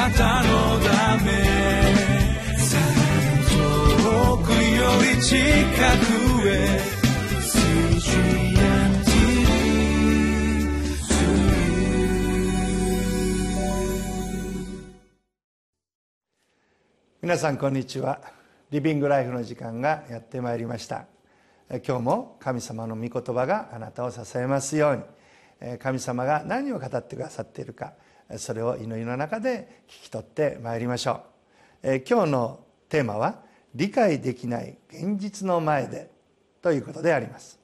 なたのため遠くより近くへ皆さんこんにちは。リビングライフの時間がやってまいりました。今日も神様の御言葉があなたを支えますように。神様が何を語ってくださっているか。それを祈りの中で聞き取ってまいりましょう。え今日のテーマは「理解できない現実の前で」ということであります。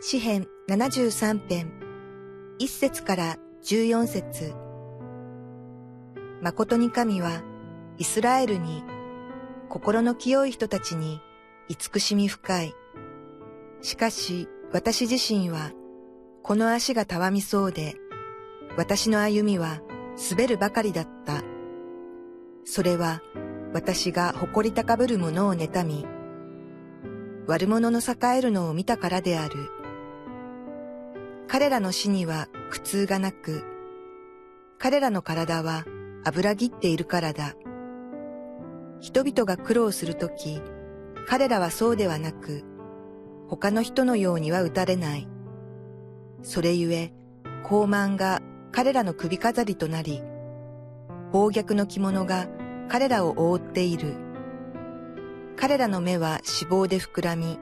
詩編73編一節から十四節。誠に神はイスラエルに心の清い人たちに慈しみ深い。しかし私自身はこの足がたわみそうで私の歩みは滑るばかりだった。それは私が誇り高ぶる者を妬み悪者の栄えるのを見たからである。彼らの死には苦痛がなく、彼らの体は油ぎっているからだ。人々が苦労するとき、彼らはそうではなく、他の人のようには打たれない。それゆえ、高慢が彼らの首飾りとなり、暴虐の着物が彼らを覆っている。彼らの目は脂肪で膨らみ、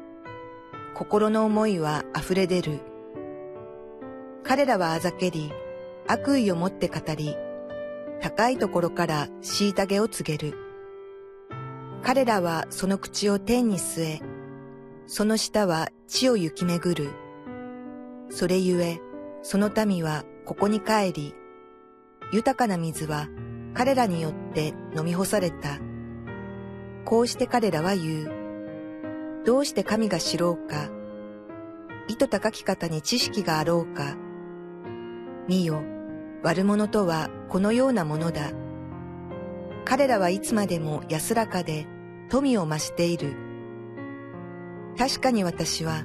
心の思いは溢れ出る。彼らはあざけり、悪意を持って語り、高いところから虐げを告げる。彼らはその口を天に据え、その下は地を行き巡る。それゆえ、その民はここに帰り、豊かな水は彼らによって飲み干された。こうして彼らは言う。どうして神が知ろうか。意図高き方に知識があろうか。見よ、悪者とはこのようなものだ。彼らはいつまでも安らかで富を増している。確かに私は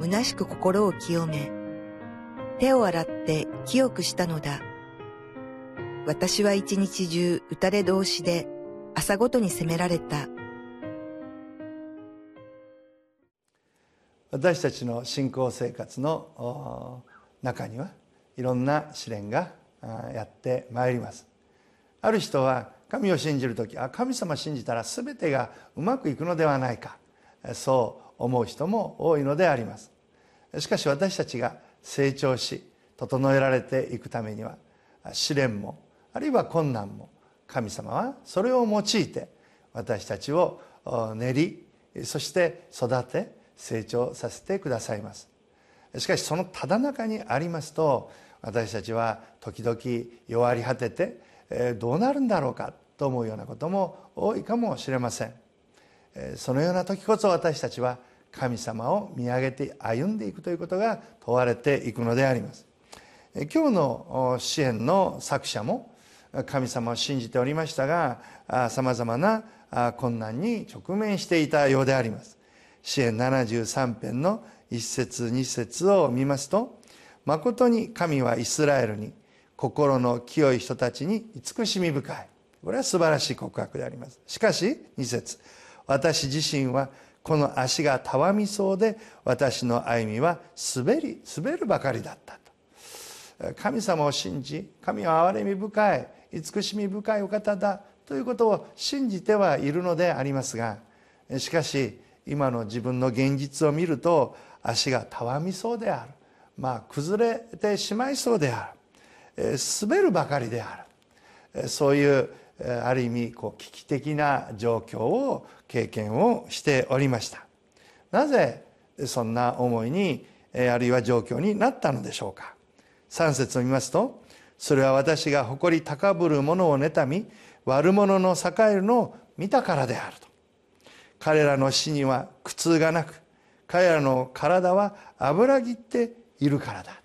虚しく心を清め、手を洗って清くしたのだ。私は一日中打たれ同士で朝ごとに責められた。私たちの信仰生活の中にはいろんな試練がやってまいりますある人は神を信じる時あ神様信じたら全てがうまくいくのではないかそう思う人も多いのであります。しかし私たちが成長し整えられていくためには試練もあるいは困難も神様はそれを用いて私たちを練りそして育て成長させてくださいます。しかしそのただ中にありますと私たちは時々弱り果てて、えどうなるんだろうかと思うようなことも多いかもしれません、そのような時こそ私たちは神様を見上げて歩んでいくということが問われていくのであります。今日の支援の作者も神様を信じておりましたがさまざまな困難に直面していたようであります。支援73編の1節2節を見ますと誠に神はイスラエルに心の清い人たちに慈しみ深いこれは素晴らしい告白であります。しかし2節私自身はこの足がたわみそうで私の歩みは滑り滑るばかりだったと。神様を信じ神は憐れみ深い慈しみ深いお方だということを信じてはいるのでありますがしかし今の自分の現実を見ると足がたわみそうである。まあ、崩れてしまいそうである。滑るばかりである。そういうある意味こう危機的な状況を経験をしておりました。なぜそんな思いにあるいは状況になったのでしょうか。3節を見ますとそれは私が誇り高ぶる者を妬み悪者の栄えるのを見たからであると。彼らの死には苦痛がなく彼らの体は油ぎっているからだ、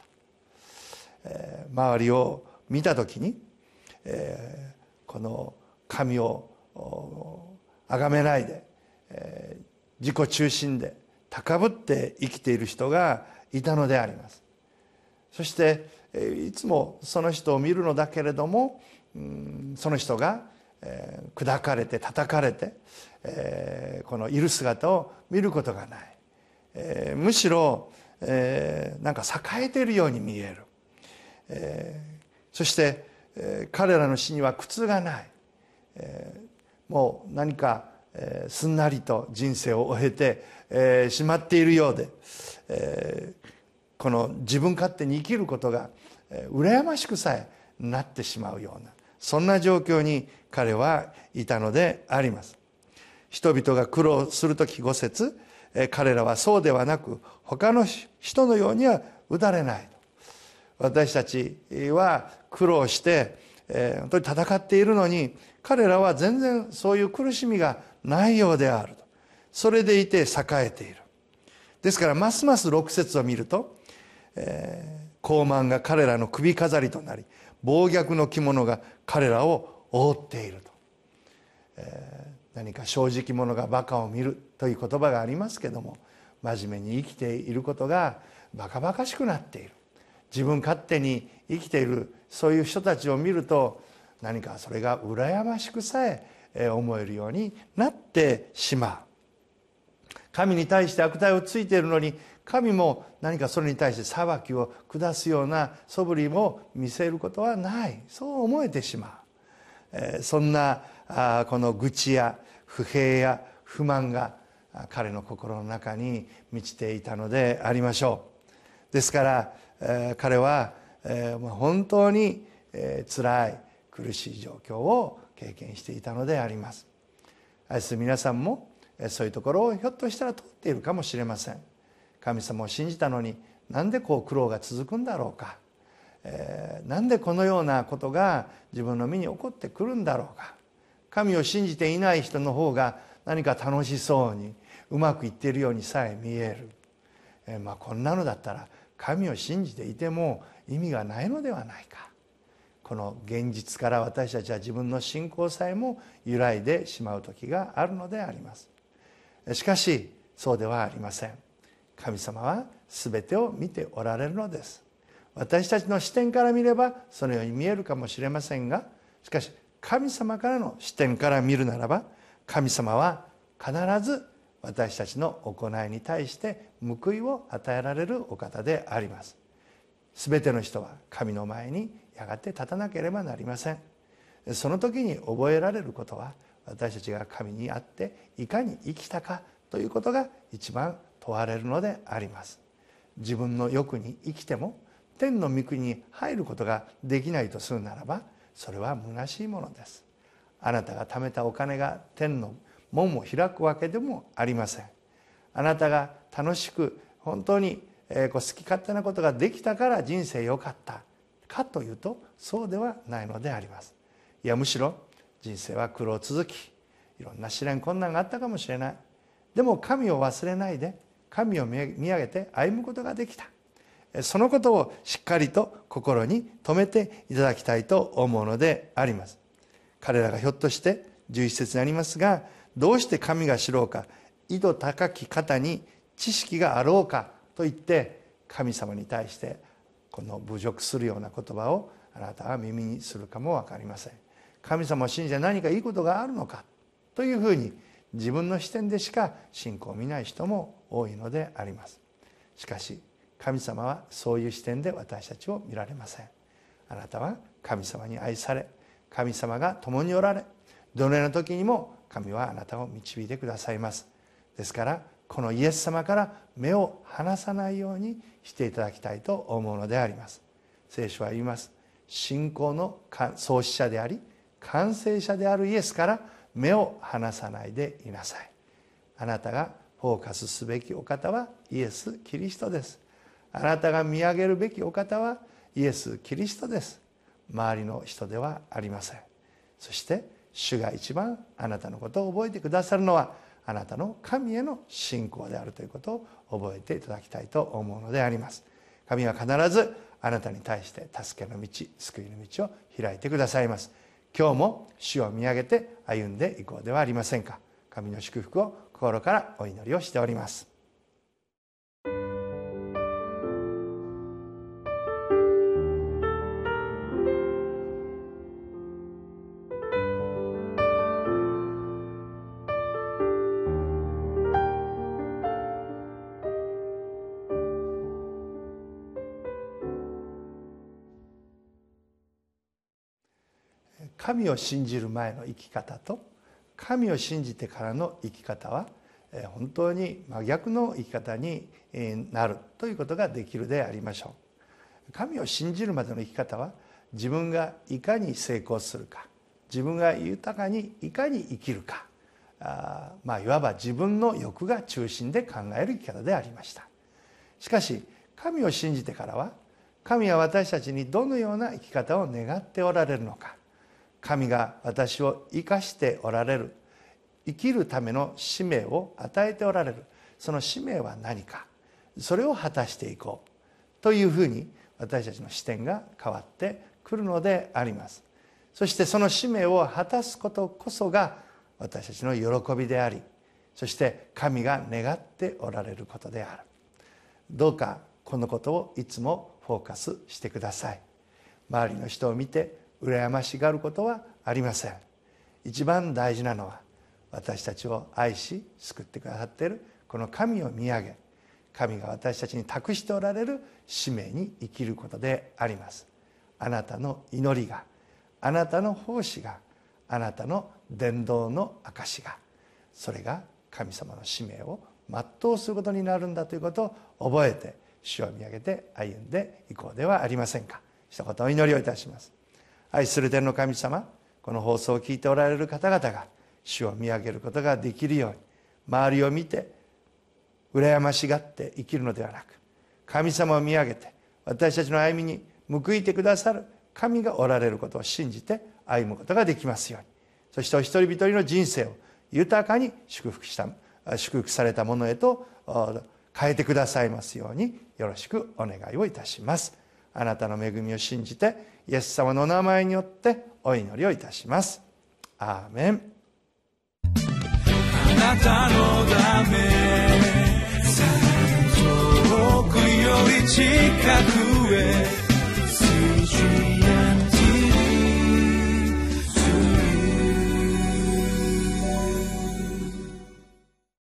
えー、周りを見た時に、えー、この神を崇めないで、えー、自己中心で高ぶって生きている人がいたのであります。そしていつもその人を見るのだけれどもその人が砕かれて叩かれてこのいる姿を見ることがない。むしろなんか栄えているように見える。そして彼らの死には苦痛がない。もう何かすんなりと人生を終えてしまっているようでこの自分勝手に生きることが羨ましくさえなってしまうようなそんな状況に彼はいたのであります。人々が苦労する時五節彼らはそうではなく他の人のようには打たれない。私たちは苦労して本当に戦っているのに彼らは全然そういう苦しみがないようであると。それでいて栄えている。ですからますます6節を見ると、えー、高慢が彼らの首飾りとなり暴虐の着物が彼らを覆っていると、えー、何か正直者がバカを見るという言葉がありますけども真面目に生きていることがバカバカしくなっている。自分勝手に生きているそういう人たちを見ると何かそれが羨ましくさえ思えるようになってしまう。神に対して悪態をついているのに神も何かそれに対して裁きを下すような素振りも見せることはない。そう思えてしまう。そんなこの愚痴や不平や不満が彼の心の中に満ちていたのでありましょう。ですから彼は本当に辛い苦しい状況を経験していたのであります。愛する皆さんもそういうところをひょっとしたら通っているかもしれません。神様を信じたのになんでこう苦労が続くんだろうか、えー、なんでこのようなことが自分の身に起こってくるんだろうか。神を信じていない人の方が何か楽しそうにうまくいっているようにさえ見える、えー、まあこんなのだったら神を信じていても意味がないのではないか。この現実から私たちは自分の信仰さえも揺らいでしまう時があるのであります。しかしそうではありません。神様は全てを見ておられるのです。私たちの視点から見ればそのように見えるかもしれませんがしかし神様からの視点から見るならば神様は必ず私たちの行いに対して報いを与えられるお方であります。全ての人は神の前にやがて立たなければなりません。その時に覚えられることは私たちが神にあっていかに生きたかということが一番問われるのであります。自分の欲に生きても天の御国に入ることができないとするならばそれは虚しいものです。あなたが貯めたお金が天の門を開くわけでもありません。あなたが楽しく本当に好き勝手なことができたから人生良かったかというとそうではないのであります。いやむしろ人生は苦労続きいろんな試練困難があったかもしれない。でも神を忘れないで神を見上げて歩むことができた。そのことをしっかりと心に留めていただきたいと思うのであります。彼らがひょっとして11節にありますがどうして神が知ろうか井戸高き方に知識があろうかと言って神様に対してこの侮辱するような言葉をあなたは耳にするかも分かりません。神様を信じて何かいいことがあるのかというふうに自分の視点でしか信仰を見ない人も多いのであります。しかし神様はそういう視点で私たちを見られません。あなたは神様に愛され神様が共におられどのような時にも神はあなたを導いてくださいます。ですからこのイエス様から目を離さないようにしていただきたいと思うのであります。聖書は言います。信仰の創始者であり完成者であるイエスから目を離さないでいなさい。あなたがフォーカスすべきお方はイエス・キリストです。あなたが見上げるべきお方はイエス・キリストです。周りの人ではありません。そして主が一番あなたのことを覚えてくださるのはあなたの神への信仰であるということを覚えていただきたいと思うのであります。神は必ずあなたに対して助けの道救いの道を開いてくださいます。今日も主を見上げて歩んでいこうではありませんか。神の祝福を心からお祈りをしております。神を信じる前の生き方と神を信じてからの生き方は本当に真逆の生き方になるということができるでありましょう。神を信じるまでの生き方は自分がいかに成功するか自分が豊かにいかに生きるかあまあいわば自分の欲が中心で考える生き方でありました。しかし神を信じてからは神は私たちにどのような生き方を願っておられるのか神が私を生かしておられる。生きるための使命を与えておられる。その使命は何か。それを果たしていこう。というふうに私たちの視点が変わってくるのであります。そしてその使命を果たすことこそが私たちの喜びでありそして神が願っておられることである。どうかこのことをいつもフォーカスしてください。周りの人を見て羨ましがることはありません。一番大事なのは私たちを愛し救ってくださっているこの神を見上げ神が私たちに託しておられる使命に生きることであります。あなたの祈りがあなたの奉仕があなたの伝道の証がそれが神様の使命を全うすることになるんだということを覚えて主を見上げて歩んでいこうではありませんか。一言お祈りをいたします。愛する天の神様この放送を聞いておられる方々が主を見上げることができるように周りを見て羨ましがって生きるのではなく神様を見上げて私たちの歩みに報いてくださる神がおられることを信じて歩むことができますように。そしてお一人一人の人生を豊かに祝福した祝福されたものへと変えてくださいますようによろしくお願いをいたします。あなたの恵みを信じてイエス様のお名前によってお祈りをいたします。アーメン。あなたのため遠くより近くへ。